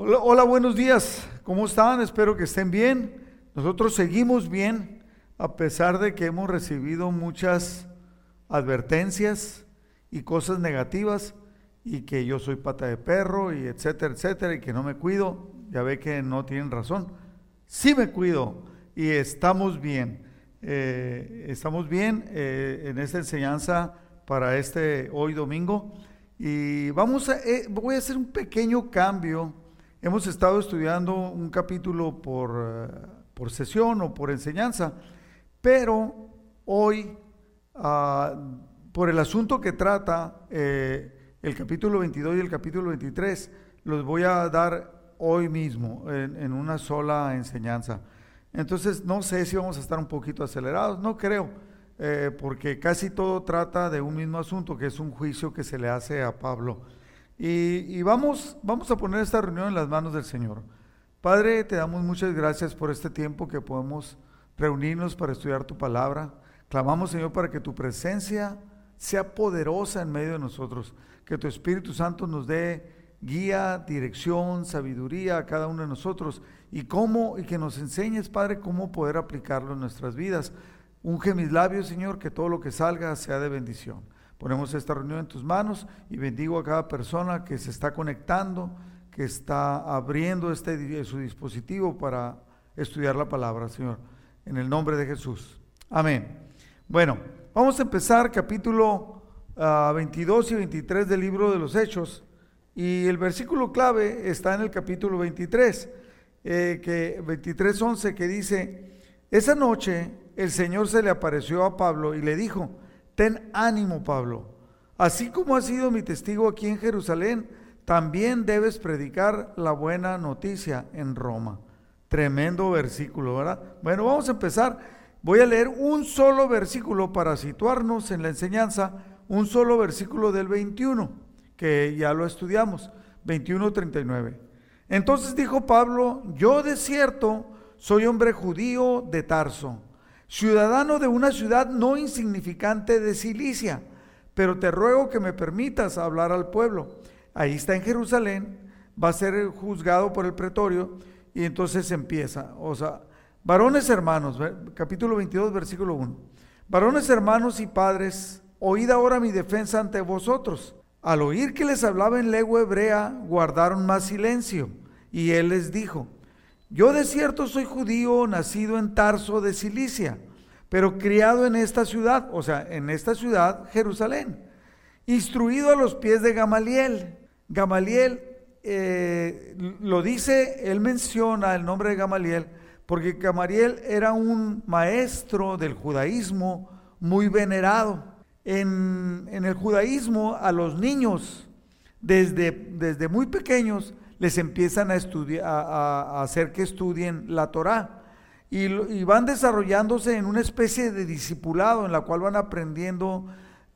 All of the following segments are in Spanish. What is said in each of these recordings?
Hola, buenos días. ¿Cómo están? Espero que estén bien. Nosotros seguimos bien a pesar de que hemos recibido muchas advertencias y cosas negativas y que yo soy pata de perro y etcétera, etcétera, y que no me cuido. Ya ve que no tienen razón. Sí me cuido y estamos bien. Eh, estamos bien eh, en esta enseñanza para este hoy domingo. Y vamos a, eh, voy a hacer un pequeño cambio. Hemos estado estudiando un capítulo por, por sesión o por enseñanza, pero hoy, ah, por el asunto que trata el capítulo 22 y el capítulo 23, los voy a dar hoy mismo en, en una sola enseñanza. Entonces, no sé si vamos a estar un poquito acelerados, no creo, eh, porque casi todo trata de un mismo asunto, que es un juicio que se le hace a Pablo. Y, vamos, vamos a poner esta reunión en las manos del Señor. Padre, te damos muchas gracias por este tiempo que podemos reunirnos para estudiar tu palabra. Clamamos, Señor, para que tu presencia sea poderosa en medio de nosotros, que tu Espíritu Santo nos dé guía, dirección, sabiduría a cada uno de nosotros y cómo y que nos enseñes, Padre, cómo poder aplicarlo en nuestras vidas. Unge mis labios, Señor, que todo lo que salga sea de bendición. Ponemos esta reunión en tus manos y bendigo a cada persona que se está conectando, que está abriendo este su dispositivo para estudiar la palabra, Señor, en el nombre de Jesús. Amén. Bueno, vamos a empezar capítulo 22 ah, y 23 del libro de los Hechos. Y el versículo clave está en el capítulo 23, eh, que 23.11, que dice, esa noche el Señor se le apareció a Pablo y le dijo, ten ánimo Pablo, así como has sido mi testigo aquí en Jerusalén, también debes predicar la buena noticia en Roma. Tremendo versículo, ¿verdad? Bueno, vamos a empezar. Voy a leer un solo versículo para situarnos en la enseñanza, un solo versículo del 21 que ya lo estudiamos, 21.39. Entonces dijo Pablo, yo de cierto soy hombre judío de Tarso, ciudadano de una ciudad no insignificante de Cilicia, pero te ruego que me permitas hablar al pueblo. Ahí está en Jerusalén, va a ser juzgado por el pretorio y entonces empieza, o sea, varones hermanos, capítulo 22, versículo 1. Varones hermanos y padres, oíd ahora mi defensa ante vosotros. Al oír que les hablaba en lengua hebrea, guardaron más silencio. Y él les dijo, yo de cierto soy judío, nacido en Tarso de Cilicia, pero criado en esta ciudad, o sea, en esta ciudad, Jerusalén, instruido a los pies de Gamaliel. Gamaliel eh, lo dice, él menciona el nombre de Gamaliel, porque Gamaliel era un maestro del judaísmo muy venerado en, el judaísmo a los niños desde, desde muy pequeños les empiezan a, hacer que estudien la Torá y, van desarrollándose en una especie de discipulado en la cual van aprendiendo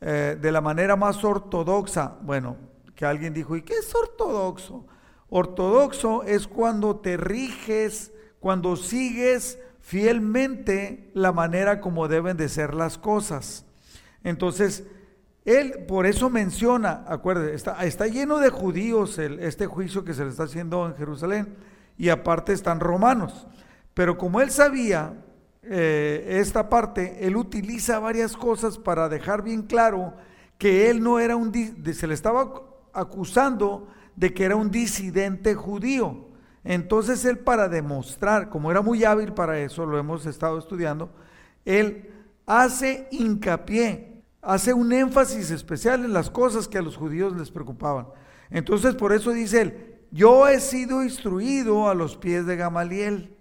eh, de la manera más ortodoxa. Bueno, que alguien dijo, ¿y qué es ortodoxo? Ortodoxo es cuando te riges, cuando sigues fielmente la manera como deben de ser las cosas. Entonces, él por eso menciona, acuérdense, está, lleno de judíos este juicio que se le está haciendo en Jerusalén y aparte están romanos. Pero como él sabía eh, esta parte, él utiliza varias cosas para dejar bien claro que él no era un, se le estaba acusando de que era un disidente judío. Entonces él para demostrar, como era muy hábil para eso, lo hemos estado estudiando, él hace hincapié hace un énfasis especial en las cosas que a los judíos les preocupaban. Entonces por eso dice él, yo he sido instruido a los pies de Gamaliel.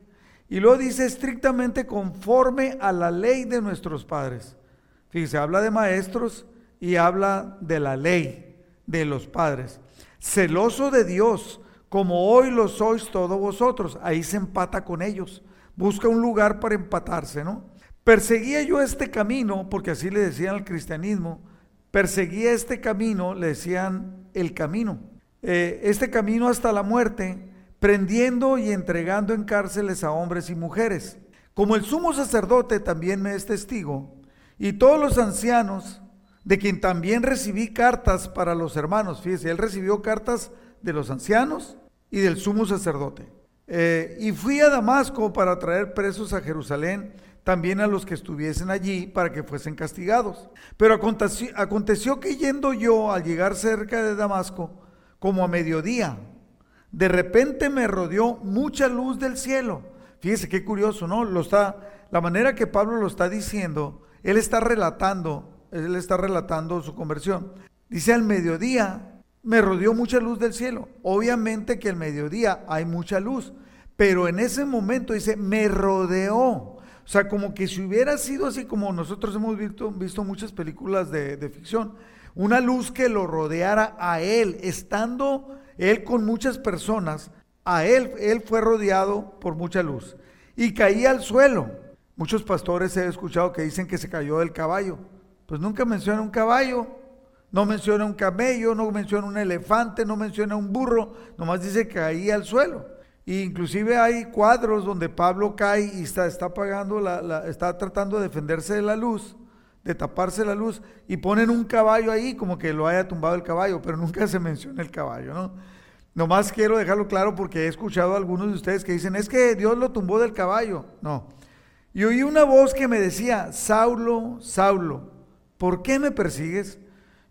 Y lo dice estrictamente conforme a la ley de nuestros padres. Fíjese, habla de maestros y habla de la ley de los padres. Celoso de Dios, como hoy lo sois todos vosotros. Ahí se empata con ellos. Busca un lugar para empatarse, ¿no? Perseguía yo este camino, porque así le decían al cristianismo, perseguía este camino, le decían el camino, eh, este camino hasta la muerte, prendiendo y entregando en cárceles a hombres y mujeres. Como el sumo sacerdote también me es testigo, y todos los ancianos, de quien también recibí cartas para los hermanos, fíjese, él recibió cartas de los ancianos y del sumo sacerdote. Eh, y fui a Damasco para traer presos a Jerusalén, también a los que estuviesen allí, para que fuesen castigados. Pero aconteció, aconteció que yendo yo al llegar cerca de Damasco, como a mediodía, de repente me rodeó mucha luz del cielo. Fíjese qué curioso, ¿no? Lo está, la manera que Pablo lo está diciendo, él está relatando, él está relatando su conversión. Dice al mediodía me rodeó mucha luz del cielo. Obviamente que al mediodía hay mucha luz, pero en ese momento dice me rodeó. O sea, como que si hubiera sido así como nosotros hemos visto, visto muchas películas de, de ficción, una luz que lo rodeara a él, estando él con muchas personas, a él, él fue rodeado por mucha luz y caía al suelo. Muchos pastores he escuchado que dicen que se cayó del caballo. Pues nunca menciona un caballo, no menciona un camello, no menciona un elefante, no menciona un burro, nomás dice que caía al suelo. E inclusive hay cuadros donde Pablo cae y está, está la, está tratando de defenderse de la luz, de taparse la luz, y ponen un caballo ahí como que lo haya tumbado el caballo, pero nunca se menciona el caballo, ¿no? Nomás quiero dejarlo claro porque he escuchado a algunos de ustedes que dicen, es que Dios lo tumbó del caballo. No. Y oí una voz que me decía, Saulo, Saulo, ¿por qué me persigues?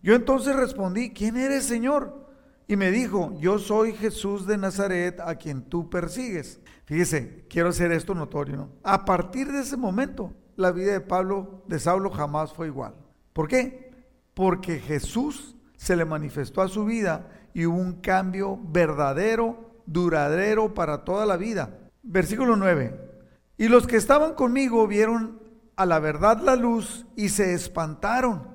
Yo entonces respondí, ¿quién eres, Señor? Y me dijo, yo soy Jesús de Nazaret a quien tú persigues. Fíjese, quiero hacer esto notorio, ¿no? A partir de ese momento, la vida de Pablo, de Saulo, jamás fue igual. ¿Por qué? Porque Jesús se le manifestó a su vida y hubo un cambio verdadero, duradero para toda la vida. Versículo 9. Y los que estaban conmigo vieron a la verdad la luz y se espantaron,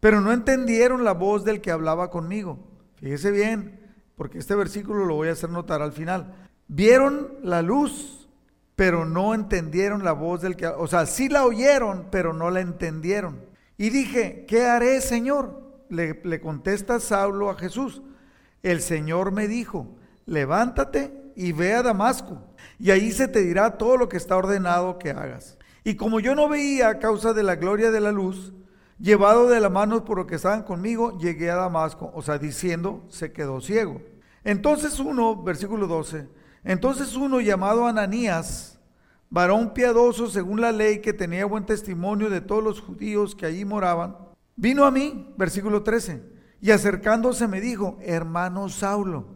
pero no entendieron la voz del que hablaba conmigo. Fíjese bien, porque este versículo lo voy a hacer notar al final. Vieron la luz, pero no entendieron la voz del que, o sea, sí la oyeron, pero no la entendieron. Y dije, ¿qué haré, Señor? Le, contesta Saulo a Jesús el Señor me dijo, levántate y ve a Damasco, y ahí se te dirá todo lo que está ordenado que hagas. Y como yo no veía a causa de la gloria de la luz, llevado de la mano por lo que estaban conmigo, llegué a Damasco, o sea, diciendo, se quedó ciego. Entonces uno, versículo 12, entonces uno llamado Ananías, varón piadoso según la ley que tenía buen testimonio de todos los judíos que allí moraban, vino a mí, versículo 13 y acercándose me dijo, hermano Saulo,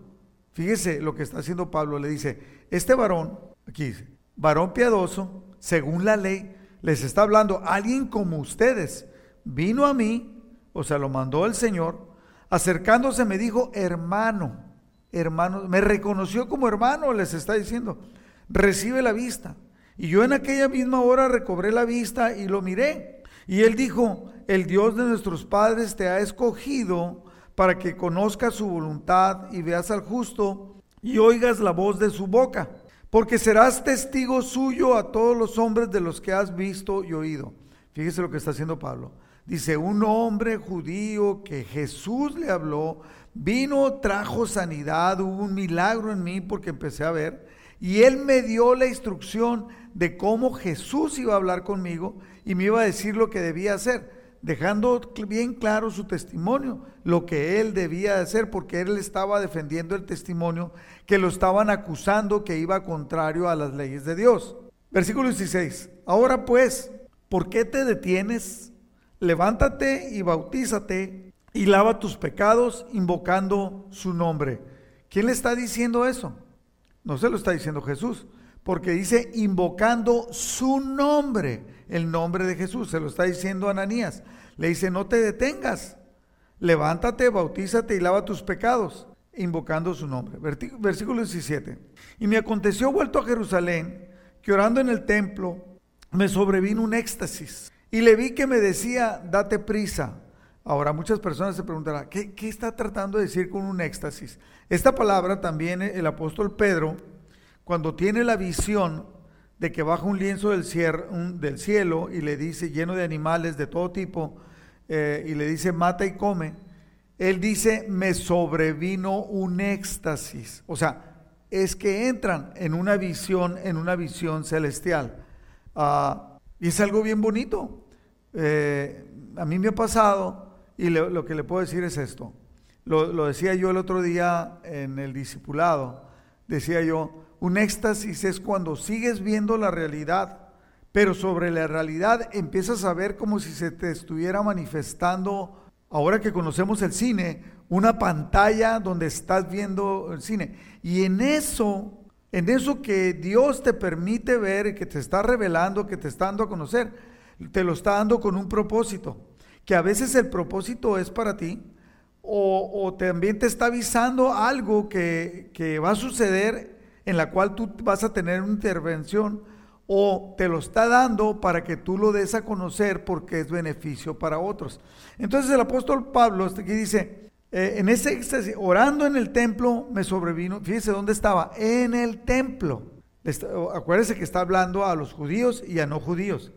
fíjese lo que está haciendo Pablo, le dice, este varón, aquí dice, varón piadoso, según la ley, les está hablando, alguien como ustedes, vino a mí, o sea, lo mandó el Señor, acercándose me dijo, hermano, hermano, me reconoció como hermano, les está diciendo, recibe la vista. Y yo en aquella misma hora recobré la vista y lo miré. Y él dijo, el Dios de nuestros padres te ha escogido para que conozcas su voluntad y veas al justo y oigas la voz de su boca, porque serás testigo suyo a todos los hombres de los que has visto y oído. Fíjese lo que está haciendo Pablo. Dice, un hombre judío que Jesús le habló, vino, trajo sanidad, hubo un milagro en mí porque empecé a ver, y él me dio la instrucción de cómo Jesús iba a hablar conmigo y me iba a decir lo que debía hacer, dejando bien claro su testimonio, lo que él debía hacer, porque él estaba defendiendo el testimonio que lo estaban acusando que iba contrario a las leyes de Dios. Versículo 16. Ahora pues, ¿por qué te detienes? Levántate y bautízate y lava tus pecados invocando su nombre. ¿Quién le está diciendo eso? No se lo está diciendo Jesús, porque dice invocando su nombre el nombre de Jesús. Se lo está diciendo Ananías. Le dice, no te detengas. Levántate, bautízate y lava tus pecados, invocando su nombre. Versículo 17. Y me aconteció vuelto a Jerusalén, que orando en el templo, me sobrevino un éxtasis. Y le vi que me decía, date prisa. Ahora muchas personas se preguntarán, ¿qué, ¿qué, está tratando de decir con un éxtasis? Esta palabra también el apóstol Pedro, cuando tiene la visión de que baja un lienzo del, del cielo y le dice, lleno de animales de todo tipo, eh, y le dice, mata y come, él dice, me sobrevino un éxtasis. O sea, es que entran en una visión, en una visión celestial. Ah, y es algo bien bonito. Eh, a mí me ha pasado, y lo que le puedo decir es esto. Lo, lo decía yo el otro día en el discipulado. decía yo, un éxtasis es cuando sigues viendo la realidad, pero sobre la realidad empiezas a ver como si se te estuviera manifestando, ahora que conocemos el cine, una pantalla donde estás viendo el cine. Y en eso, en eso que Dios te permite ver, que te está revelando, que te está dando a conocer, te lo está dando con un propósito. Que a veces el propósito es para ti, o, también te está avisando algo que, va a suceder en la cual tú vas a tener una intervención o te lo está dando para que tú lo des a conocer porque es beneficio para otros. Entonces el apóstol Pablo aquí dice, eh, en ese éxtasis, orando en el templo, me sobrevino, fíjese dónde estaba, en el templo. Acuérdese que está hablando a los judíos y a no judíos.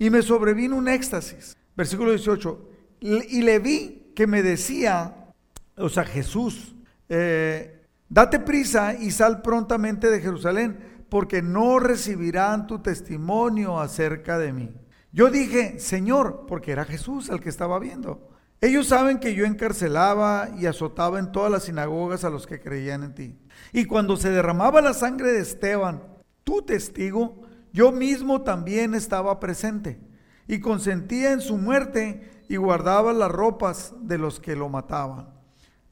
Y me sobrevino un éxtasis. Versículo 18. Y le vi que me decía, o sea, Jesús, eh, date prisa y sal prontamente de Jerusalén, porque no recibirán tu testimonio acerca de mí. Yo dije, Señor, porque era Jesús el que estaba viendo. Ellos saben que yo encarcelaba y azotaba en todas las sinagogas a los que creían en ti. Y cuando se derramaba la sangre de Esteban, tu testigo, yo mismo también estaba presente y consentía en su muerte y guardaba las ropas de los que lo mataban,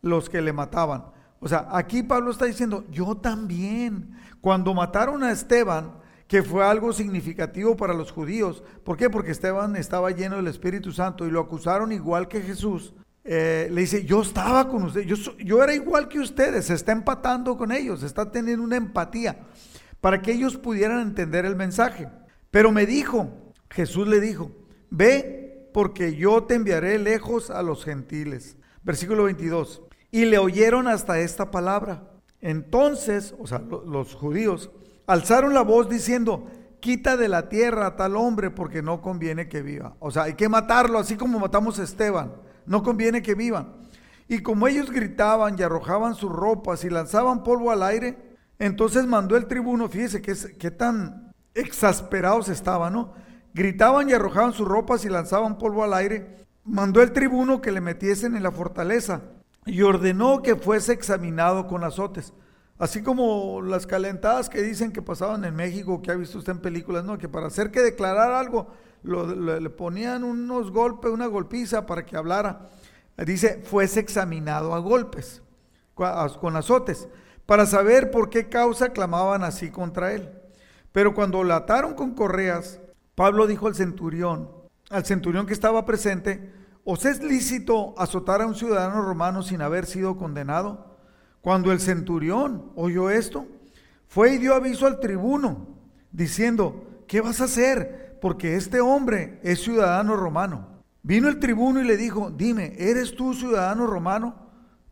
los que le mataban. O sea, aquí Pablo está diciendo, yo también, cuando mataron a Esteban, que fue algo significativo para los judíos, ¿por qué? Porque Esteban estaba lleno del Espíritu Santo y lo acusaron igual que Jesús. Eh, le dice, yo estaba con ustedes, yo, yo era igual que ustedes, se está empatando con ellos, está teniendo una empatía para que ellos pudieran entender el mensaje. Pero me dijo, Jesús le dijo, ve porque yo te enviaré lejos a los gentiles. Versículo 22. Y le oyeron hasta esta palabra. Entonces, o sea, los judíos alzaron la voz diciendo, quita de la tierra a tal hombre porque no conviene que viva. O sea, hay que matarlo, así como matamos a Esteban. No conviene que vivan. Y como ellos gritaban y arrojaban sus ropas y lanzaban polvo al aire, entonces mandó el tribuno, fíjese qué tan exasperados estaban, ¿no? Gritaban y arrojaban sus ropas y lanzaban polvo al aire. Mandó el tribuno que le metiesen en la fortaleza y ordenó que fuese examinado con azotes. Así como las calentadas que dicen que pasaban en México, que ha visto usted en películas, ¿no? Que para hacer que declarar algo, le ponían unos golpes, una golpiza para que hablara. Dice, fuese examinado a golpes, con azotes, para saber por qué causa clamaban así contra él. Pero cuando lo ataron con correas, Pablo dijo al centurión, al centurión que estaba presente, ¿os es lícito azotar a un ciudadano romano sin haber sido condenado? Cuando el centurión oyó esto, fue y dio aviso al tribuno, diciendo, ¿qué vas a hacer? Porque este hombre es ciudadano romano. Vino el tribuno y le dijo, dime, ¿eres tú ciudadano romano?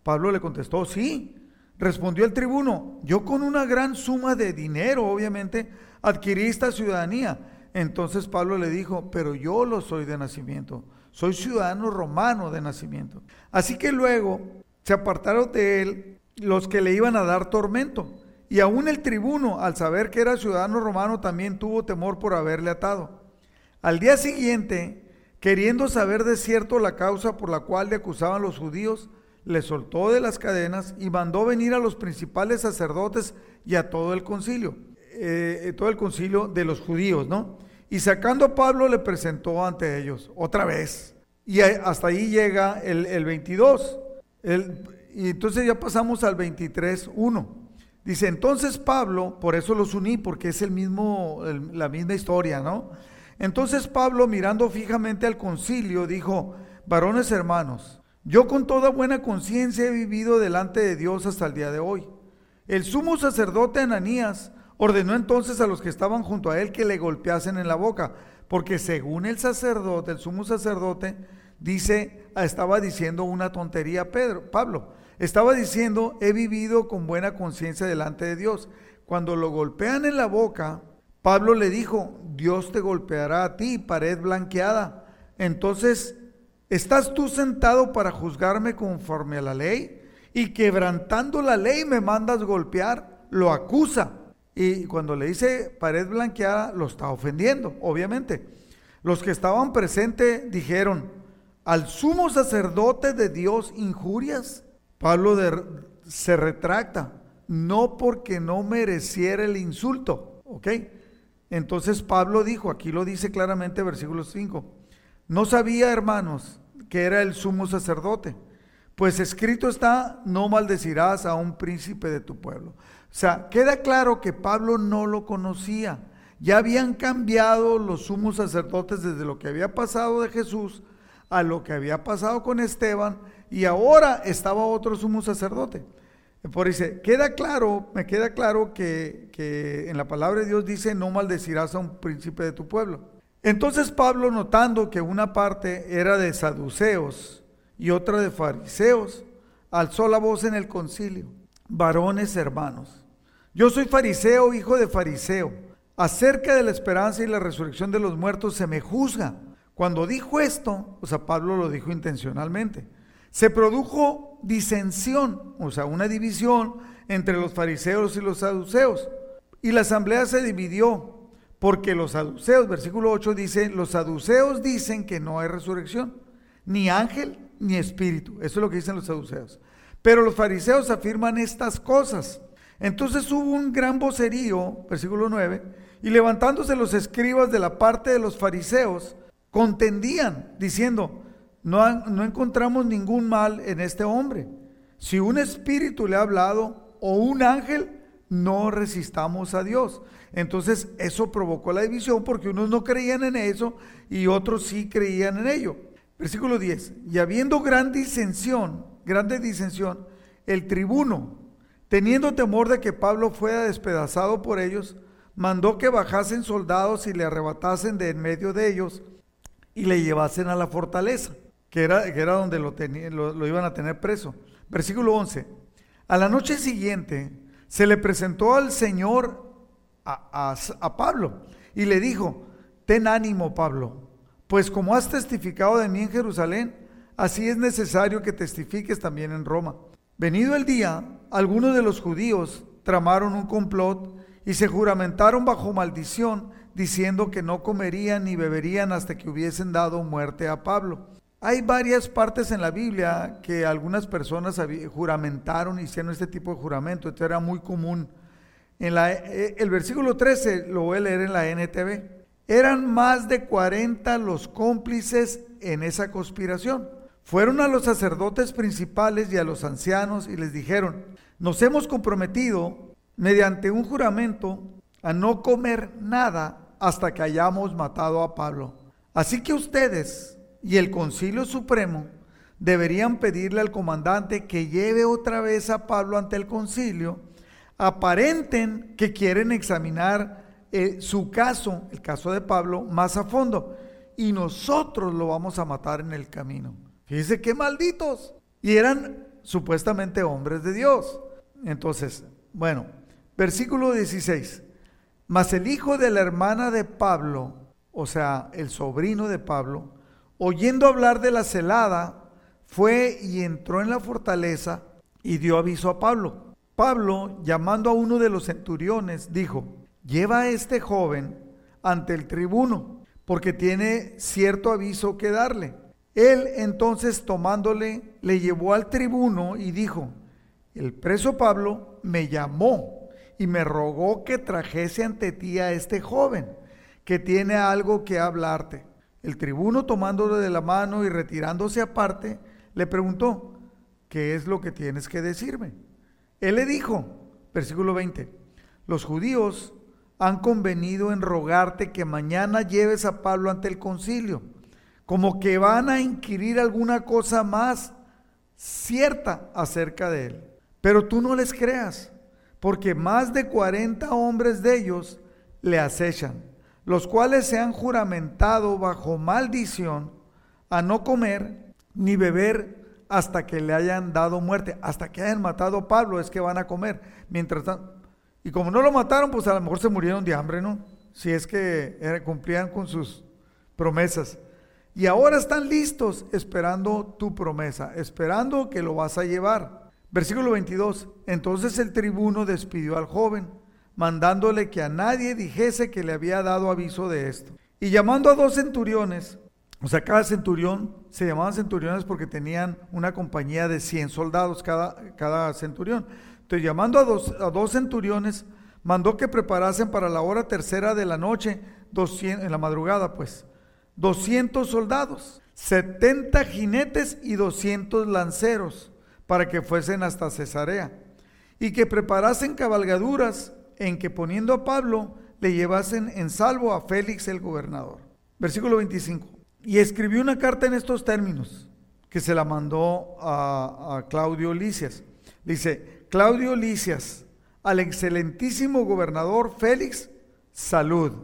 Pablo le contestó, sí. Respondió el tribuno, yo con una gran suma de dinero, obviamente, adquirí esta ciudadanía entonces Pablo le dijo, pero yo lo soy de nacimiento, soy ciudadano romano de nacimiento. Así que luego se apartaron de él los que le iban a dar tormento. Y aún el tribuno, al saber que era ciudadano romano, también tuvo temor por haberle atado. Al día siguiente, queriendo saber de cierto la causa por la cual le acusaban los judíos, le soltó de las cadenas y mandó venir a los principales sacerdotes y a todo el concilio, eh, todo el concilio de los judíos, ¿no? Y sacando a Pablo le presentó ante ellos otra vez. Y hasta ahí llega el, 22. y entonces ya pasamos al 23, 1. Dice, entonces Pablo, por eso los uní, porque es el mismo, la misma historia, ¿no? Entonces Pablo, mirando fijamente al concilio, dijo, varones hermanos, yo con toda buena conciencia he vivido delante de Dios hasta el día de hoy. El sumo sacerdote Ananías Ordenó entonces a los que estaban junto a él que le golpeasen en la boca, porque según el sacerdote, el sumo sacerdote, dice, estaba diciendo una tontería Pedro, Pablo. Estaba diciendo, he vivido con buena conciencia delante de Dios. Cuando lo golpean en la boca, Pablo le dijo, Dios te golpeará a ti, pared blanqueada. Entonces, ¿estás tú sentado para juzgarme conforme a la ley? Y quebrantando la ley me mandas golpear, lo acusa. Y cuando le dice pared blanqueada, lo está ofendiendo, obviamente. Los que estaban presentes dijeron, al sumo sacerdote de Dios injurias. Pablo se retracta, no porque no mereciera el insulto, ¿ok? Entonces Pablo dijo, aquí lo dice claramente versículo 5, no sabía, hermanos, que era el sumo sacerdote, pues escrito está, no maldecirás a un príncipe de tu pueblo. O sea, queda claro que Pablo no lo conocía. Ya habían cambiado los sumos sacerdotes desde lo que había pasado de Jesús a lo que había pasado con Esteban y ahora estaba otro sumo sacerdote. Por dice, queda claro, me queda claro que, que en la palabra de Dios dice, no maldecirás a un príncipe de tu pueblo. Entonces Pablo, notando que una parte era de saduceos y otra de fariseos, alzó la voz en el concilio. Varones hermanos, yo soy fariseo, hijo de fariseo. Acerca de la esperanza y la resurrección de los muertos se me juzga. Cuando dijo esto, o sea, Pablo lo dijo intencionalmente, se produjo disensión, o sea, una división entre los fariseos y los saduceos. Y la asamblea se dividió porque los saduceos, versículo 8 dice, los saduceos dicen que no hay resurrección, ni ángel ni espíritu. Eso es lo que dicen los saduceos. Pero los fariseos afirman estas cosas. Entonces hubo un gran vocerío, versículo 9, y levantándose los escribas de la parte de los fariseos, contendían diciendo, no, no encontramos ningún mal en este hombre. Si un espíritu le ha hablado o un ángel, no resistamos a Dios. Entonces eso provocó la división porque unos no creían en eso y otros sí creían en ello. Versículo 10. Y habiendo gran disensión, grande disensión, el tribuno, teniendo temor de que Pablo fuera despedazado por ellos, mandó que bajasen soldados y le arrebatasen de en medio de ellos y le llevasen a la fortaleza, que era, que era donde lo, lo, iban a tener preso. Versículo 11. A la noche siguiente se le presentó al Señor a, a Pablo y le dijo, ten ánimo Pablo, pues como has testificado de mí en Jerusalén, así es necesario que testifiques también en Roma. Venido el día, algunos de los judíos tramaron un complot y se juramentaron bajo maldición diciendo que no comerían ni beberían hasta que hubiesen dado muerte a Pablo. Hay varias partes en la Biblia que algunas personas juramentaron, hicieron este tipo de juramento, esto era muy común. En la, eh, el versículo 13 lo voy a leer en la NTV. Eran más de 40 los cómplices en esa conspiración. Fueron a los sacerdotes principales y a los ancianos y les dijeron, nos hemos comprometido mediante un juramento a no comer nada hasta que hayamos matado a Pablo. Así que ustedes y el Concilio Supremo deberían pedirle al comandante que lleve otra vez a Pablo ante el concilio, aparenten que quieren examinar eh, su caso, el caso de Pablo, más a fondo, y nosotros lo vamos a matar en el camino. Fíjense qué malditos. Y eran supuestamente hombres de Dios. Entonces, bueno, versículo 16. Mas el hijo de la hermana de Pablo, o sea, el sobrino de Pablo, oyendo hablar de la celada, fue y entró en la fortaleza y dio aviso a Pablo. Pablo, llamando a uno de los centuriones, dijo, lleva a este joven ante el tribuno, porque tiene cierto aviso que darle. Él entonces tomándole, le llevó al tribuno y dijo, el preso Pablo me llamó y me rogó que trajese ante ti a este joven, que tiene algo que hablarte. El tribuno tomándolo de la mano y retirándose aparte, le preguntó, ¿qué es lo que tienes que decirme? Él le dijo, versículo 20, los judíos han convenido en rogarte que mañana lleves a Pablo ante el concilio, como que van a inquirir alguna cosa más cierta acerca de él. Pero tú no les creas porque más de 40 hombres de ellos le acechan, los cuales se han juramentado bajo maldición a no comer ni beber hasta que le hayan dado muerte, hasta que hayan matado a Pablo es que van a comer. Mientras tanto, y como no lo mataron, pues a lo mejor se murieron de hambre, ¿no? Si es que cumplían con sus promesas. Y ahora están listos esperando tu promesa, esperando que lo vas a llevar. Versículo 22. Entonces el tribuno despidió al joven, mandándole que a nadie dijese que le había dado aviso de esto. Y llamando a dos centuriones, O sea, cada centurión se llamaban centuriones porque tenían una compañía de 100 soldados cada, cada centurión. Entonces, llamando a dos, a dos centuriones, mandó que preparasen para la hora tercera de la noche, 200, en la madrugada, pues, 200 soldados, 70 jinetes y 200 lanceros para que fuesen hasta Cesarea y que preparasen cabalgaduras en que poniendo a Pablo le llevasen en salvo a Félix el gobernador. Versículo 25. Y escribió una carta en estos términos que se la mandó a, Claudio Licias. Dice, Claudio Licias, al excelentísimo gobernador Félix, salud.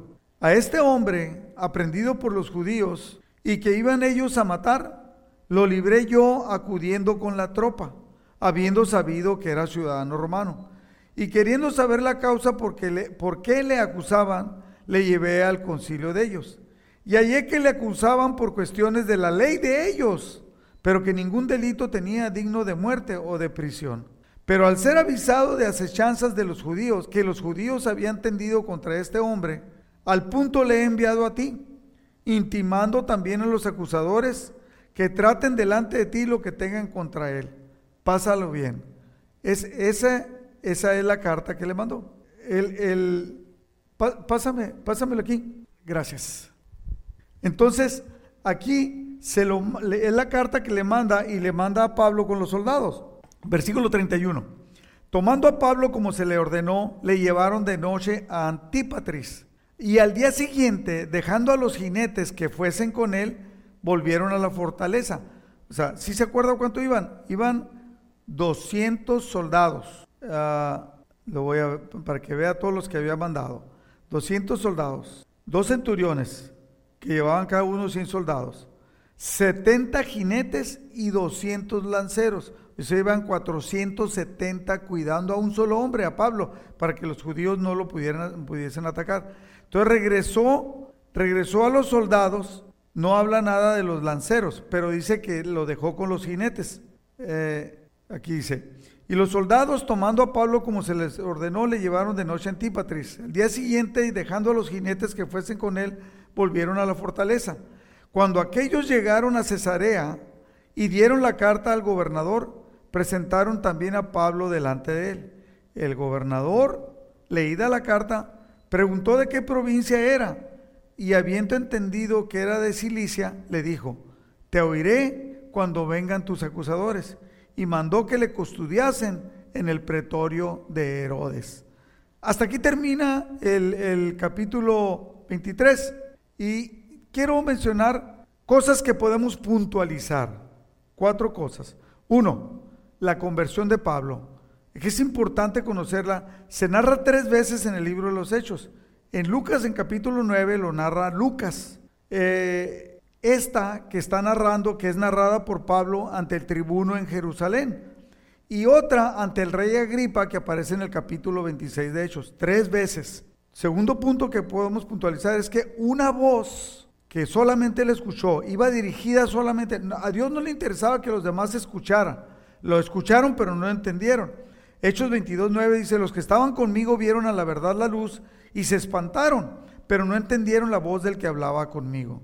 A este hombre, aprendido por los judíos, y que iban ellos a matar, lo libré yo acudiendo con la tropa, habiendo sabido que era ciudadano romano. Y queriendo saber la causa por qué le, por qué le acusaban, le llevé al concilio de ellos. Y hallé que le acusaban por cuestiones de la ley de ellos, pero que ningún delito tenía digno de muerte o de prisión. Pero al ser avisado de acechanzas de los judíos, que los judíos habían tendido contra este hombre, al punto le he enviado a ti, intimando también a los acusadores que traten delante de ti lo que tengan contra él. Pásalo bien. Es, esa, esa es la carta que le mandó. El, el, pásame, pásamelo aquí. Gracias. Entonces, aquí se lo, es la carta que le manda y le manda a Pablo con los soldados. Versículo 31. Tomando a Pablo como se le ordenó, le llevaron de noche a Antípatris. Y al día siguiente, dejando a los jinetes que fuesen con él, volvieron a la fortaleza. O sea, se acuerda cuánto iban? Iban 200 soldados. Ah, lo voy a para que vea todos los que había mandado. 200 soldados, dos centuriones que llevaban cada uno 100 soldados, 70 jinetes y 200 lanceros. Se iban 470 cuidando a un solo hombre, a Pablo, para que los judíos no lo pudiesen atacar. Entonces regresó, regresó a los soldados, no habla nada de los lanceros, pero dice que lo dejó con los jinetes. Eh, aquí dice, y los soldados tomando a Pablo como se les ordenó, le llevaron de noche a Antípatris. El día siguiente, dejando a los jinetes que fuesen con él, volvieron a la fortaleza. Cuando aquellos llegaron a Cesarea y dieron la carta al gobernador, presentaron también a Pablo delante de él. El gobernador, leída la carta, preguntó de qué provincia era y habiendo entendido que era de Cilicia, le dijo, te oiré cuando vengan tus acusadores. Y mandó que le custodiasen en el pretorio de Herodes. Hasta aquí termina el, el capítulo 23 y quiero mencionar cosas que podemos puntualizar. Cuatro cosas. Uno, la conversión de Pablo, que es importante conocerla, se narra tres veces en el libro de los Hechos. En Lucas, en capítulo 9, lo narra Lucas. Eh, esta que está narrando, que es narrada por Pablo ante el tribuno en Jerusalén. Y otra ante el rey Agripa, que aparece en el capítulo 26 de Hechos, tres veces. Segundo punto que podemos puntualizar es que una voz que solamente él escuchó, iba dirigida solamente, a Dios no le interesaba que los demás escucharan, lo escucharon, pero no entendieron. Hechos 22.9 dice, los que estaban conmigo vieron a la verdad la luz y se espantaron, pero no entendieron la voz del que hablaba conmigo.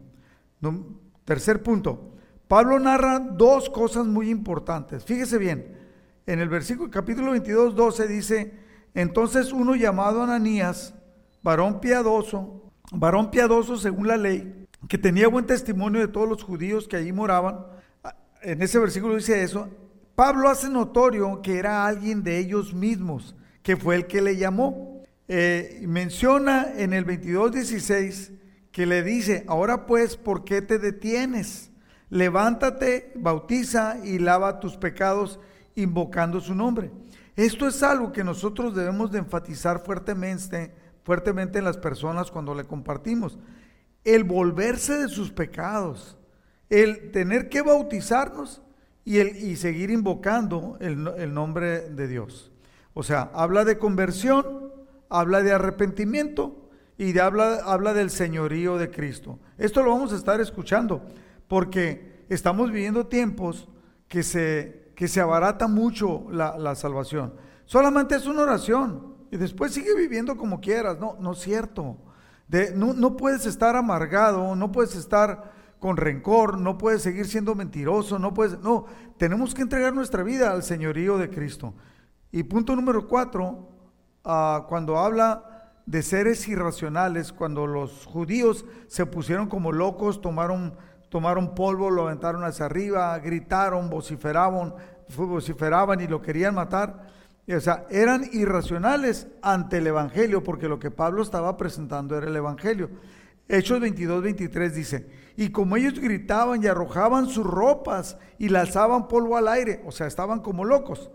tercer punto, Pablo narra dos cosas muy importantes. Fíjese bien, en el versículo capítulo 22, 12 dice, entonces uno llamado Ananías, varón piadoso, varón piadoso según la ley, que tenía buen testimonio de todos los judíos que allí moraban, en ese versículo dice eso, Pablo hace notorio que era alguien de ellos mismos, que fue el que le llamó. Eh, menciona en el 22.16 que le dice, ahora pues, ¿por qué te detienes? Levántate, bautiza y lava tus pecados invocando su nombre. Esto es algo que nosotros debemos de enfatizar fuertemente, fuertemente en las personas cuando le compartimos. El volverse de sus pecados, el tener que bautizarnos y, el, y seguir invocando el, nombre de Dios. O sea, habla de conversión, habla de arrepentimiento y de, habla, habla del señorío de Cristo. Esto lo vamos a estar escuchando porque estamos viviendo tiempos que se, que se abarata mucho la, salvación. Solamente es una oración y después sigue viviendo como quieras. No, no es cierto. No puedes estar amargado, no puedes estar con rencor, no puedes seguir siendo mentiroso, no puedes, no, tenemos que entregar nuestra vida al señorío de Cristo. Y punto número cuatro, ah, cuando habla de seres irracionales, cuando los judíos se pusieron como locos, tomaron, tomaron polvo, lo aventaron hacia arriba, gritaron, vociferaban, vociferaban y lo querían matar. O sea, eran irracionales ante el Evangelio, porque lo que Pablo estaba presentando era el Evangelio. Hechos 22, 23 dice, y como ellos gritaban y arrojaban sus ropas y lanzaban polvo al aire, o sea, estaban como locos.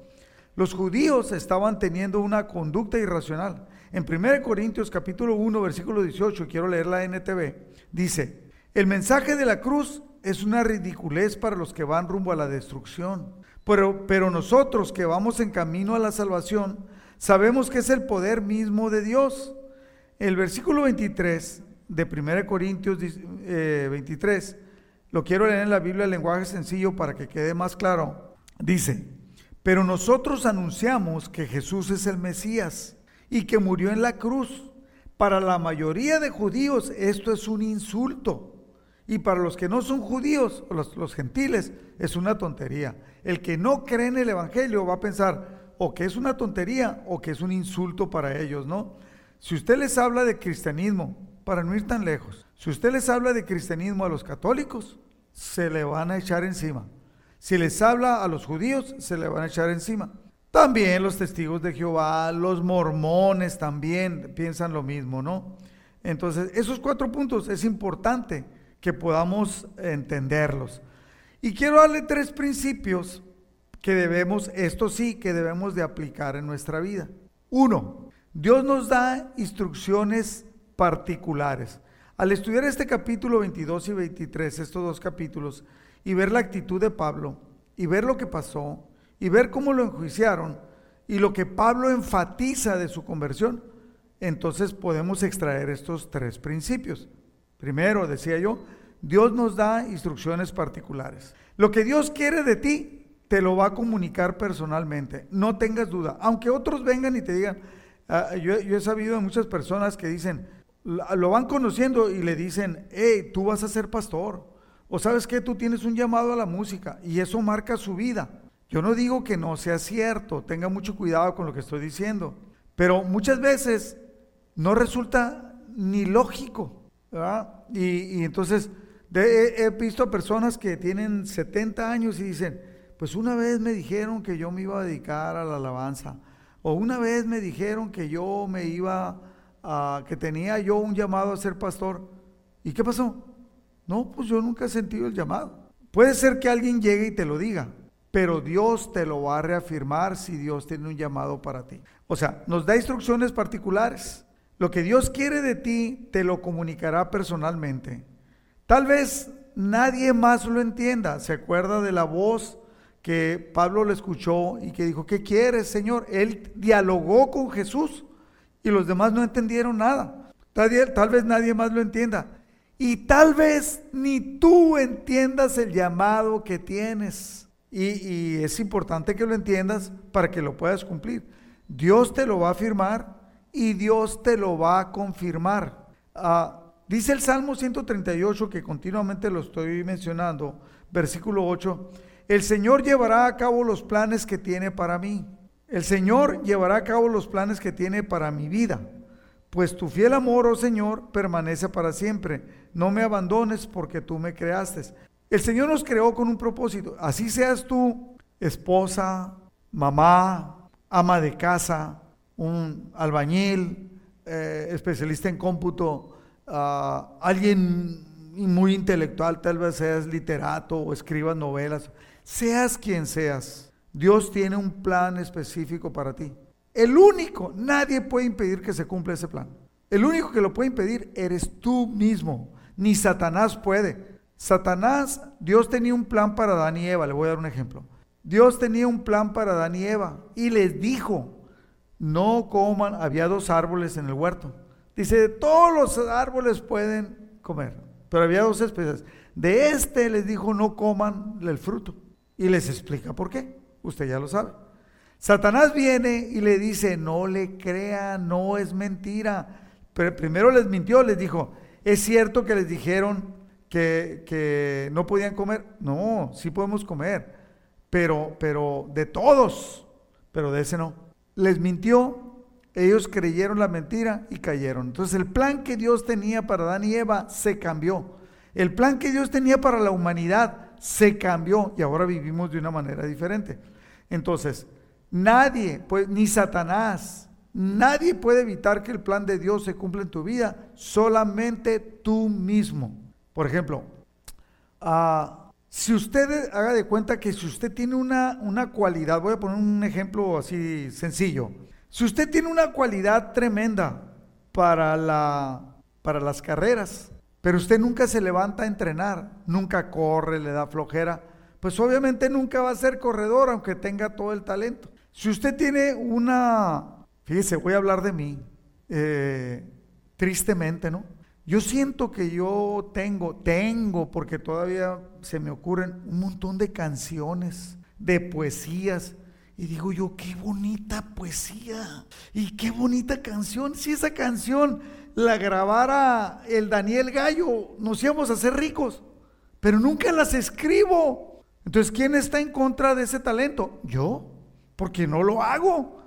Los judíos estaban teniendo una conducta irracional. En 1 Corintios capítulo 1, versículo 18, quiero leer la NTV, dice, el mensaje de la cruz es una ridiculez para los que van rumbo a la destrucción. Pero, nosotros que vamos en camino a la salvación, sabemos que es el poder mismo de Dios. El versículo 23 de 1 Corintios 23, eh, lo quiero leer en la Biblia en lenguaje sencillo para que quede más claro. Dice, pero nosotros anunciamos que Jesús es el Mesías y que murió en la cruz. Para la mayoría de judíos esto es un insulto. Y para los que no son judíos, los, gentiles, es una tontería. El que no cree en el Evangelio va a pensar o que es una tontería o que es un insulto para ellos, ¿no? Si usted les habla de cristianismo, para no ir tan lejos, si usted les habla de cristianismo a los católicos, se le van a echar encima. Si les habla a los judíos, se le van a echar encima. También los testigos de Jehová, los mormones también piensan lo mismo, ¿no? Entonces, esos cuatro puntos es importante que podamos entenderlos. Y quiero darle tres principios que debemos, esto sí, que debemos de aplicar en nuestra vida. Uno, Dios nos da instrucciones particulares. Al estudiar este capítulo 22 y 23, estos dos capítulos, y ver la actitud de Pablo, y ver lo que pasó, y ver cómo lo enjuiciaron, y lo que Pablo enfatiza de su conversión, entonces podemos extraer estos tres principios. Primero, decía yo, Dios nos da instrucciones particulares. Lo que Dios quiere de ti, te lo va a comunicar personalmente. No tengas duda. Aunque otros vengan y te digan, ah, yo, he sabido de muchas personas que dicen, lo van conociendo y le dicen, hey, tú vas a ser pastor. O sabes que tú tienes un llamado a la música y eso marca su vida. Yo no digo que no sea cierto, tenga mucho cuidado con lo que estoy diciendo, pero muchas veces no resulta ni lógico. Y entonces he, visto personas que tienen 70 años y dicen, pues una vez me dijeron que yo me iba a dedicar a la alabanza, o una vez me dijeron que yo me iba a, que tenía yo un llamado a ser pastor. ¿Y qué pasó? No, pues yo nunca he sentido el llamado. Puede ser que alguien llegue y te lo diga, pero Dios te lo va a reafirmar si Dios tiene un llamado para ti. O sea, nos da instrucciones particulares. Lo que Dios quiere de ti te lo comunicará personalmente. Tal vez nadie más lo entienda. ¿Se acuerda de la voz que Pablo le escuchó y que dijo, ¿qué quieres, Señor? Él dialogó con Jesús y los demás no entendieron nada. Tal, vez nadie más lo entienda. Y tal vez ni tú entiendas el llamado que tienes. Y, es importante que lo entiendas para que lo puedas cumplir. Dios te lo va a afirmar y Dios te lo va a confirmar. Ah, Dice el Salmo 138, que continuamente lo estoy mencionando, versículo 8, el Señor llevará a cabo los planes que tiene para mí. El Señor llevará a cabo los planes que tiene para mi vida. Pues tu fiel amor, oh Señor, permanece para siempre. No me abandones porque tú me creaste. El Señor nos creó con un propósito. Así seas tú, esposa, mamá, ama de casa, un albañil, eh, especialista en cómputo, alguien muy intelectual, tal vez seas literato o escribas novelas, seas quien seas, Dios tiene un plan específico para ti. El único, nadie puede impedir que se cumpla ese plan. El único que lo puede impedir eres tú mismo, ni Satanás puede. Satanás, Dios tenía un plan para Adán y Eva, le voy a dar un ejemplo. Dios tenía un plan para Adán y Eva y les dijo, no coman, había dos árboles en el huerto. Dice, todos los árboles pueden comer, pero había dos especies. De este les dijo, no coman el fruto. Y les explica por qué. Usted ya lo sabe. Satanás viene y le dice, no le crea, no es mentira. Pero primero les mintió, les dijo, es cierto que les dijeron que, que no podían comer. No, sí podemos comer, pero, pero de todos, pero de ese no. Les mintió, ellos creyeron la mentira y cayeron. Entonces el plan que Dios tenía para Adán y Eva se cambió. El plan que Dios tenía para la humanidad se cambió y ahora vivimos de una manera diferente. Entonces, nadie, pues, ni Satanás, nadie puede evitar que el plan de Dios se cumpla en tu vida, solamente tú mismo. Por ejemplo, ah, si usted haga de cuenta que si usted tiene una, una cualidad, voy a poner un ejemplo así sencillo, si usted tiene una cualidad tremenda para, la, para las carreras, pero usted nunca se levanta a entrenar, nunca corre, le da flojera, pues obviamente nunca va a ser corredor aunque tenga todo el talento. Si usted tiene una, fíjese, voy a hablar de mí, eh, tristemente, ¿no? Yo siento que yo tengo, tengo, porque todavía se me ocurren un montón de canciones, de poesías, y digo yo, qué bonita poesía y qué bonita canción. Si esa canción la grabara el Daniel Gallo, nos íbamos a hacer ricos, pero nunca las escribo. Entonces, ¿quién está en contra de ese talento? Yo, porque no lo hago.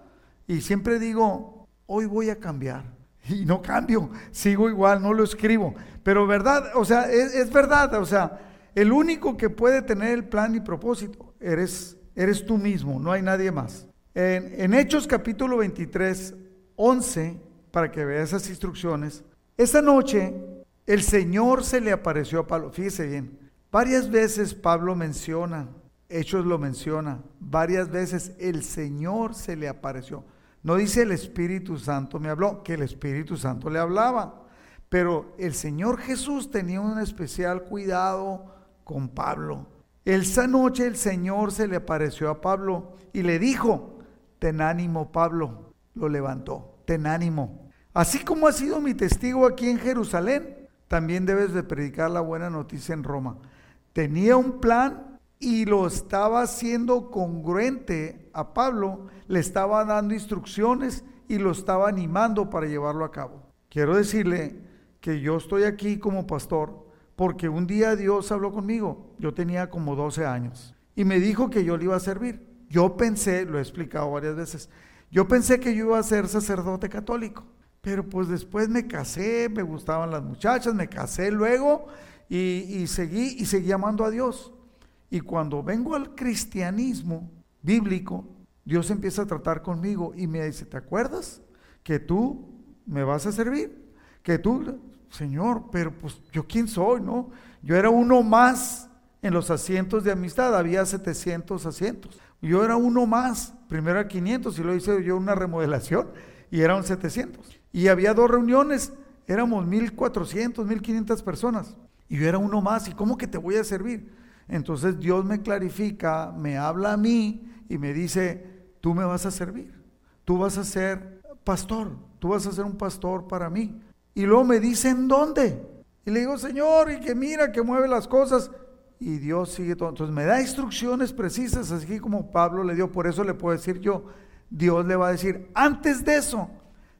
Y siempre digo, hoy voy a cambiar. Y no cambio, sigo igual, no lo escribo. Pero verdad, o sea, es, verdad, o sea, el único que puede tener el plan y propósito eres eres tú mismo, no hay nadie más. En, Hechos capítulo 23, 11, para que vea esas instrucciones, esa noche el Señor se le apareció a Pablo. Fíjese bien, varias veces Pablo menciona, Hechos lo menciona, varias veces el Señor se le apareció. No dice el Espíritu Santo me habló, que el Espíritu Santo le hablaba. Pero el Señor Jesús tenía un especial cuidado con Pablo. Esa noche el Señor se le apareció a Pablo y le dijo, ten ánimo Pablo, lo levantó, ten ánimo. Así como has sido mi testigo aquí en Jerusalén, también debes de predicar la buena noticia en Roma. Tenía un plan y lo estaba haciendo congruente a Pablo, le estaba dando instrucciones y lo estaba animando para llevarlo a cabo. Quiero decirle que yo estoy aquí como pastor porque un día Dios habló conmigo, yo tenía como 12 años, y me dijo que yo le iba a servir. Yo pensé, lo he explicado varias veces, yo pensé que yo iba a ser sacerdote católico, pero pues después me casé, me gustaban las muchachas, me casé luego y, seguí y seguí amando a Dios. Y cuando vengo al cristianismo bíblico, Dios empieza a tratar conmigo y me dice, ¿te acuerdas que tú me vas a servir? Que tú Señor, pero pues yo quién soy, ¿no? Yo era uno más en los asientos de amistad, había 700 asientos. Yo era uno más, primero era 500 y luego hice yo una remodelación y eran 700. Y había dos reuniones, éramos 1400, 1500 personas. Y yo era uno más, ¿y cómo que te voy a servir? Entonces Dios me clarifica, me habla a mí y me dice, tú me vas a servir, tú vas a ser pastor, tú vas a ser un pastor para mí. Y luego me dicen dónde. Y le digo, Señor, y que mira que mueve las cosas. Y Dios sigue todo. Entonces me da instrucciones precisas, así como Pablo le dio. Por eso le puedo decir yo, Dios le va a decir, antes de eso,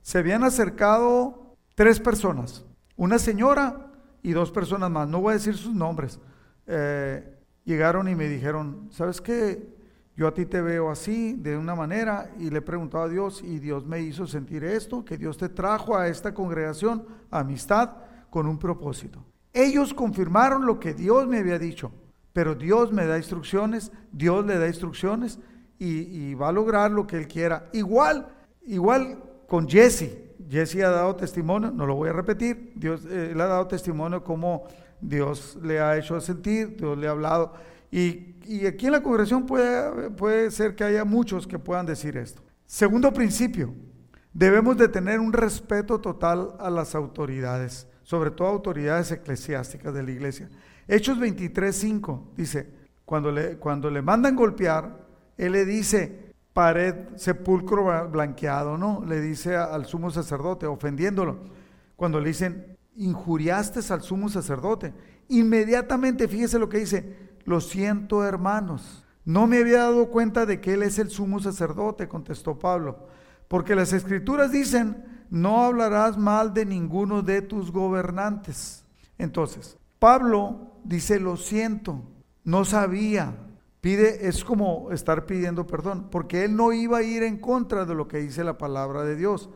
se habían acercado tres personas. Una señora y dos personas más. No voy a decir sus nombres. Eh, llegaron y me dijeron, ¿sabes qué? Yo a ti te veo así, de una manera, y le he preguntado a Dios, y Dios me hizo sentir esto, que Dios te trajo a esta congregación, amistad, con un propósito. Ellos confirmaron lo que Dios me había dicho, pero Dios me da instrucciones, Dios le da instrucciones, y, va a lograr lo que Él quiera. Igual, igual con Jesse. Jesse ha dado testimonio, no lo voy a repetir, Dios eh, le ha dado testimonio como Dios le ha hecho sentir, Dios le ha hablado. Y, aquí en la congregación puede, puede ser que haya muchos que puedan decir esto. Segundo principio, debemos de tener un respeto total a las autoridades, sobre todo autoridades eclesiásticas de la iglesia. Hechos 23.5 dice, cuando le, cuando le mandan golpear, él le dice, pared, sepulcro blanqueado, ¿no? Le dice al sumo sacerdote, ofendiéndolo. Cuando le dicen, injuriaste al sumo sacerdote, inmediatamente, fíjese lo que dice, lo siento, hermanos. No me había dado cuenta de que Él es el sumo sacerdote, contestó Pablo, porque las escrituras dicen, no hablarás mal de ninguno de tus gobernantes. Entonces, Pablo dice, lo siento, no sabía. Pide, es como estar pidiendo perdón, porque él no iba a ir en contra de lo que dice la palabra de Dios.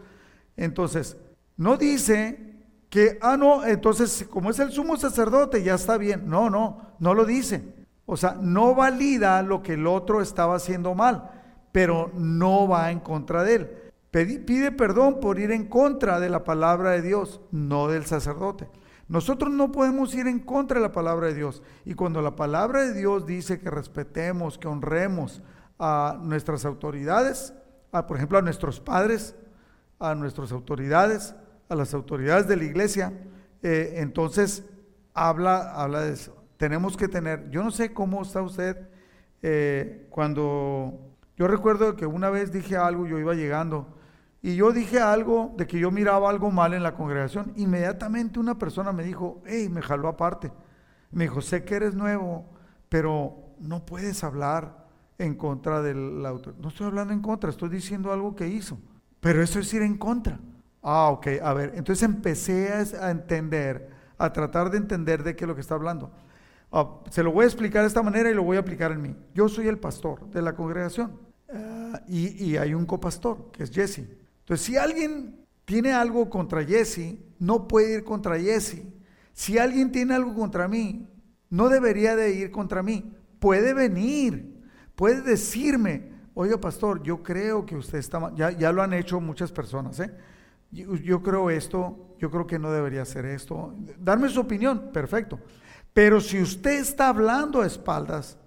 Entonces, no dice que, ah, no, entonces como es el sumo sacerdote, ya está bien. No, no, no lo dice. O sea, no valida lo que el otro estaba haciendo mal, pero no va en contra de él. Pide perdón por ir en contra de la palabra de Dios, no del sacerdote. Nosotros no podemos ir en contra de la palabra de Dios. Y cuando la palabra de Dios dice que respetemos, que honremos a nuestras autoridades, a, por ejemplo a nuestros padres, a nuestras autoridades, a las autoridades de la iglesia, eh, entonces habla, habla de eso. Tenemos que tener, yo no sé cómo está usted eh, cuando, yo recuerdo que una vez dije algo, yo iba llegando, y yo dije algo de que yo miraba algo mal en la congregación. Inmediatamente una persona me dijo, hey, me jaló aparte. Me dijo, sé que eres nuevo, pero no puedes hablar en contra del autor. No estoy hablando en contra, estoy diciendo algo que hizo. Pero eso es ir en contra. Ah, ok, a ver. Entonces empecé a entender, a tratar de entender de qué es lo que está hablando. Ah, se lo voy a explicar de esta manera y lo voy a aplicar en mí. Yo soy el pastor de la congregación ah, y, hay un copastor, que es Jesse. Entonces, si alguien tiene algo contra Jesse, no puede ir contra Jesse. Si alguien tiene algo contra mí, no debería de ir contra mí. Puede venir, puede decirme, oiga pastor, yo creo que usted está mal. Ya, ya lo han hecho muchas personas, ¿eh? Yo, creo esto, yo creo que no debería hacer esto. Darme su opinión, perfecto. Pero si usted está hablando a espaldas,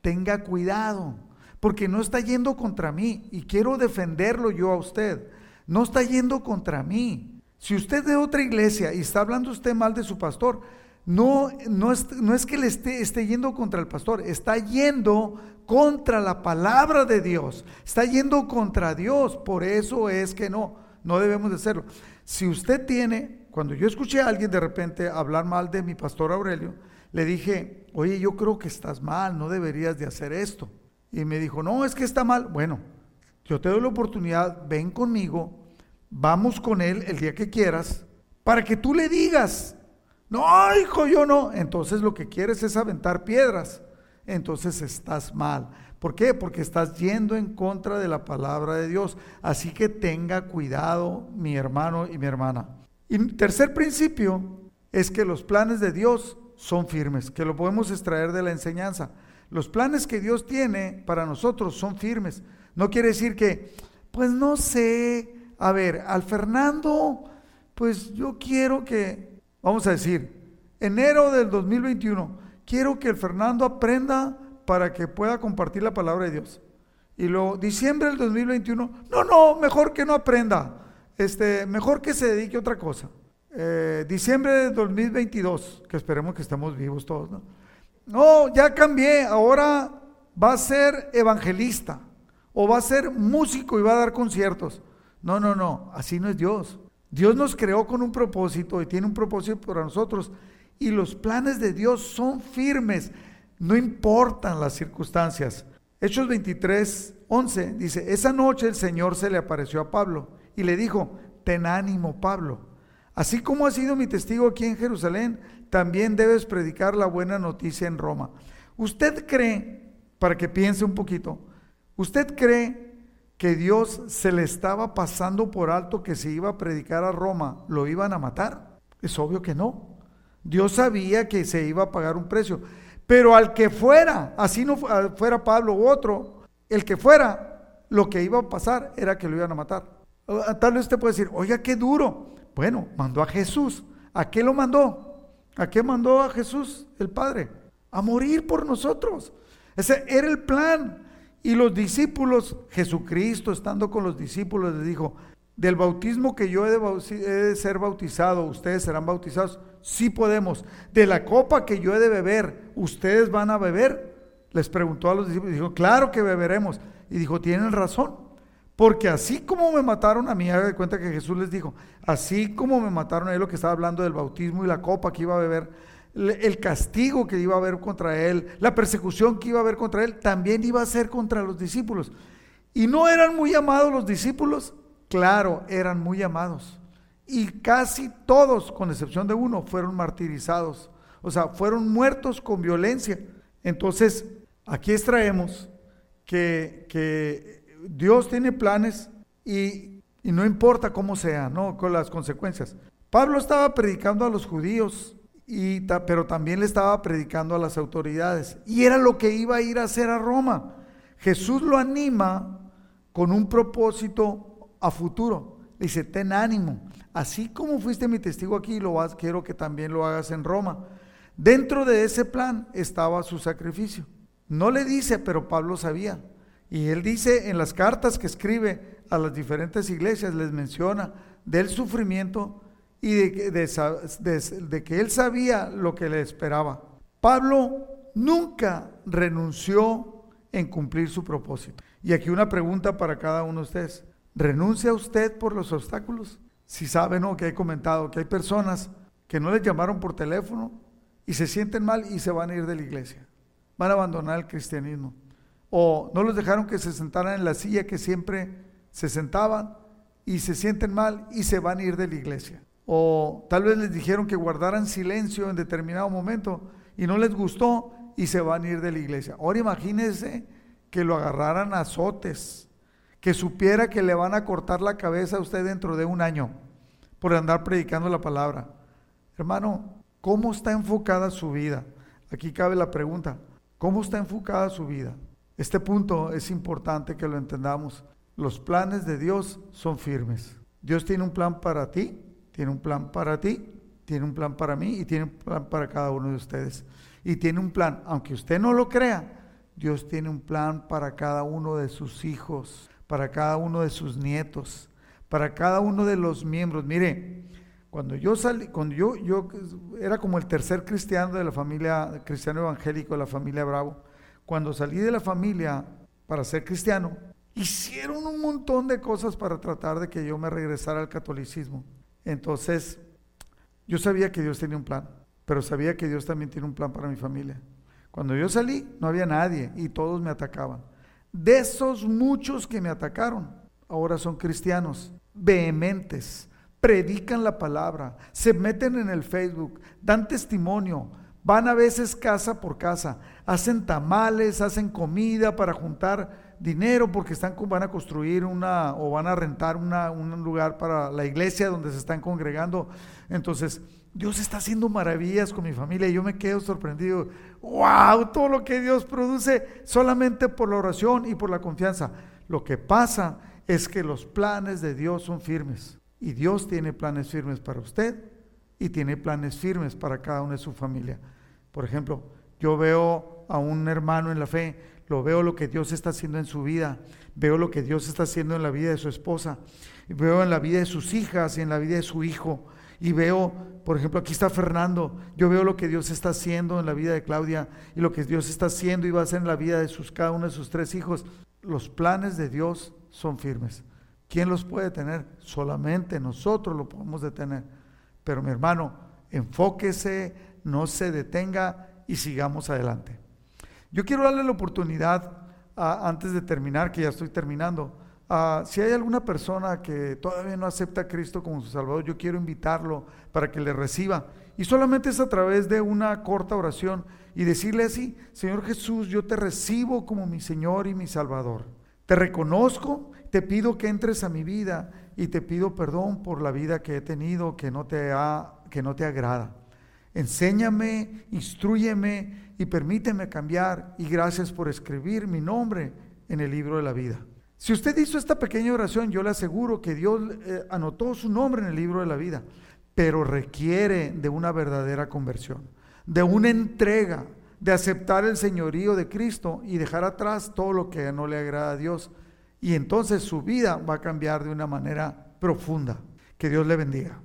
tenga cuidado, porque no está yendo contra mí y quiero defenderlo yo a usted no está yendo contra mí. Si usted es de otra iglesia y está hablando usted mal de su pastor, no, no, es, no es que le esté, esté yendo contra el pastor, está yendo contra la palabra de Dios, está yendo contra Dios. Por eso es que no, no debemos de hacerlo. Si usted tiene, cuando yo escuché a alguien de repente hablar mal de mi pastor Aurelio, le dije, oye, yo creo que estás mal, no deberías de hacer esto. Y me dijo, no, es que está mal. Bueno, yo te doy la oportunidad, ven conmigo, vamos con él el día que quieras, para que tú le digas, no, hijo, yo no. Entonces lo que quieres es aventar piedras. Entonces estás mal. ¿Por qué? Porque estás yendo en contra de la palabra de Dios. Así que tenga cuidado, mi hermano y mi hermana. Y tercer principio es que los planes de Dios son firmes, que lo podemos extraer de la enseñanza. Los planes que Dios tiene para nosotros son firmes. No quiere decir que, pues no sé, a ver, al Fernando, pues yo quiero que, vamos a decir, enero del 2021, quiero que el Fernando aprenda para que pueda compartir la palabra de Dios. Y luego, diciembre del 2021, no, no, mejor que no aprenda, este, mejor que se dedique a otra cosa. Eh, diciembre del 2022, que esperemos que estemos vivos todos, ¿no? No, ya cambié, ahora va a ser evangelista o va a ser músico y va a dar conciertos. No, no, no, así no es Dios. Dios nos creó con un propósito y tiene un propósito para nosotros. Y los planes de Dios son firmes, no importan las circunstancias. Hechos 23, 11 dice, esa noche el Señor se le apareció a Pablo y le dijo, ten ánimo Pablo. Así como has sido mi testigo aquí en Jerusalén, también debes predicar la buena noticia en Roma. ¿Usted cree, para que piense un poquito, ¿Usted cree que Dios se le estaba pasando por alto que si iba a predicar a Roma lo iban a matar? Es obvio que no. Dios sabía que se iba a pagar un precio. Pero al que fuera, así no fuera Pablo u otro, el que fuera, lo que iba a pasar era que lo iban a matar. Tal vez usted puede decir, oiga, qué duro. Bueno, mandó a Jesús. ¿A qué lo mandó? ¿A qué mandó a Jesús el Padre? A morir por nosotros. Ese era el plan. Y los discípulos, Jesucristo estando con los discípulos, les dijo, del bautismo que yo he de, ser bautizado, ustedes serán bautizados. Sí podemos. De la copa que yo he de beber, ustedes van a beber. Les preguntó a los discípulos, dijo, claro que beberemos. Y dijo, tienen razón. Porque así como me mataron a mí, haga de cuenta que Jesús les dijo, así como me mataron a él lo que estaba hablando del bautismo y la copa que iba a beber, el castigo que iba a haber contra él, la persecución que iba a haber contra él, también iba a ser contra los discípulos. ¿Y no eran muy amados los discípulos? Claro, eran muy amados. Y casi todos, con excepción de uno, fueron martirizados O sea, fueron muertos con violencia. Entonces, aquí extraemos que, que Dios tiene planes y, y, no importa cómo sea, ¿no? Con las consecuencias. Pablo estaba predicando a los judíos, y, pero también le estaba predicando a las autoridades. Y era lo que iba a ir a hacer a Roma. Jesús lo anima con un propósito a futuro. Dice, ten ánimo. Así como fuiste mi testigo aquí, lo vas, quiero que también lo hagas en Roma. Dentro de ese plan estaba su sacrificio. No le dice, pero Pablo sabía. Y él dice en las cartas que escribe a las diferentes iglesias, les menciona del sufrimiento y de, de que él sabía lo que le esperaba. Pablo nunca renunció en cumplir su propósito. Y aquí una pregunta para cada uno de ustedes. ¿Renuncia usted por los obstáculos? Si sabe, ¿no? Que he comentado que hay personas que no les llamaron por teléfono y se sienten mal y se van a ir de la iglesia. Van a abandonar el cristianismo. O no los dejaron que se sentaran en la silla que siempre se sentaban y se sienten mal y se van a ir de la iglesia. O tal vez les dijeron que guardaran silencio en determinado momento y no les gustó y se van a ir de la iglesia. Ahora imagínense que lo agarraran a azotes, que supiera que le van a cortar la cabeza a usted dentro de un año por andar predicando la palabra. Hermano, ¿cómo está enfocada su vida? Aquí cabe la pregunta, ¿cómo está enfocada su vida? Este punto es importante que lo entendamos. Los planes de Dios son firmes. Dios tiene un plan para ti, tiene un plan para ti, tiene un plan para mí y tiene un plan para cada uno de ustedes. Y tiene un plan, aunque usted no lo crea, Dios tiene un plan para cada uno de sus hijos, para cada uno de sus nietos, para cada uno de los miembros. Mire, cuando yo salí, cuando yo, yo era como el tercer cristiano de la familia, cristiano evangélico de la familia Bravo, cuando salí de la familia para ser cristiano, hicieron un montón de cosas para tratar de que yo me regresara al catolicismo. Entonces, yo sabía que Dios tenía un plan, pero sabía que Dios también tiene un plan para mi familia. Cuando yo salí, no había nadie y todos me atacaban. De esos muchos que me atacaron, ahora son cristianos, vehementes, predican la palabra, se meten en el Facebook, dan testimonio, van a veces casa por casa, hacen tamales, hacen comida para juntar dinero porque están, van a construir una o van a rentar una, un lugar para la iglesia donde se están congregando. Entonces, Dios está haciendo maravillas con mi familia y yo me quedo sorprendido. ¡Wow! Todo lo que Dios produce solamente por la oración y por la confianza. Lo que pasa es que los planes de Dios son firmes y Dios tiene planes firmes para usted y tiene planes firmes para cada uno de su familia. Por ejemplo, yo veo a un hermano en la fe, lo veo lo que Dios está haciendo en su vida, veo lo que Dios está haciendo en la vida de su esposa, veo en la vida de sus hijas y en la vida de su hijo y veo, por ejemplo, aquí está Fernando, yo veo lo que Dios está haciendo en la vida de Claudia y lo que Dios está haciendo y va a hacer en la vida de sus, cada uno de sus tres hijos. Los planes de Dios son firmes. ¿Quién los puede tener? Solamente nosotros lo podemos detener. Pero mi hermano, enfóquese, no se detenga y sigamos adelante. Yo quiero darle la oportunidad, antes de terminar, que ya estoy terminando, Ah, si hay alguna persona que todavía no acepta a Cristo como su Salvador, yo quiero invitarlo para que le reciba. Y solamente es a través de una corta oración y decirle así, Señor Jesús, yo te recibo como mi Señor y mi Salvador. Te reconozco, te pido que entres a mi vida y te pido perdón por la vida que he tenido que no te, ha, que no te agrada. Enséñame, instruyeme y permíteme cambiar y gracias por escribir mi nombre en el libro de la vida. Si usted hizo esta pequeña oración, yo le aseguro que Dios eh, anotó su nombre en el libro de la vida, pero requiere de una verdadera conversión, de una entrega, de aceptar el señorío de Cristo y dejar atrás todo lo que no le agrada a Dios. Y entonces su vida va a cambiar de una manera profunda. Que Dios le bendiga.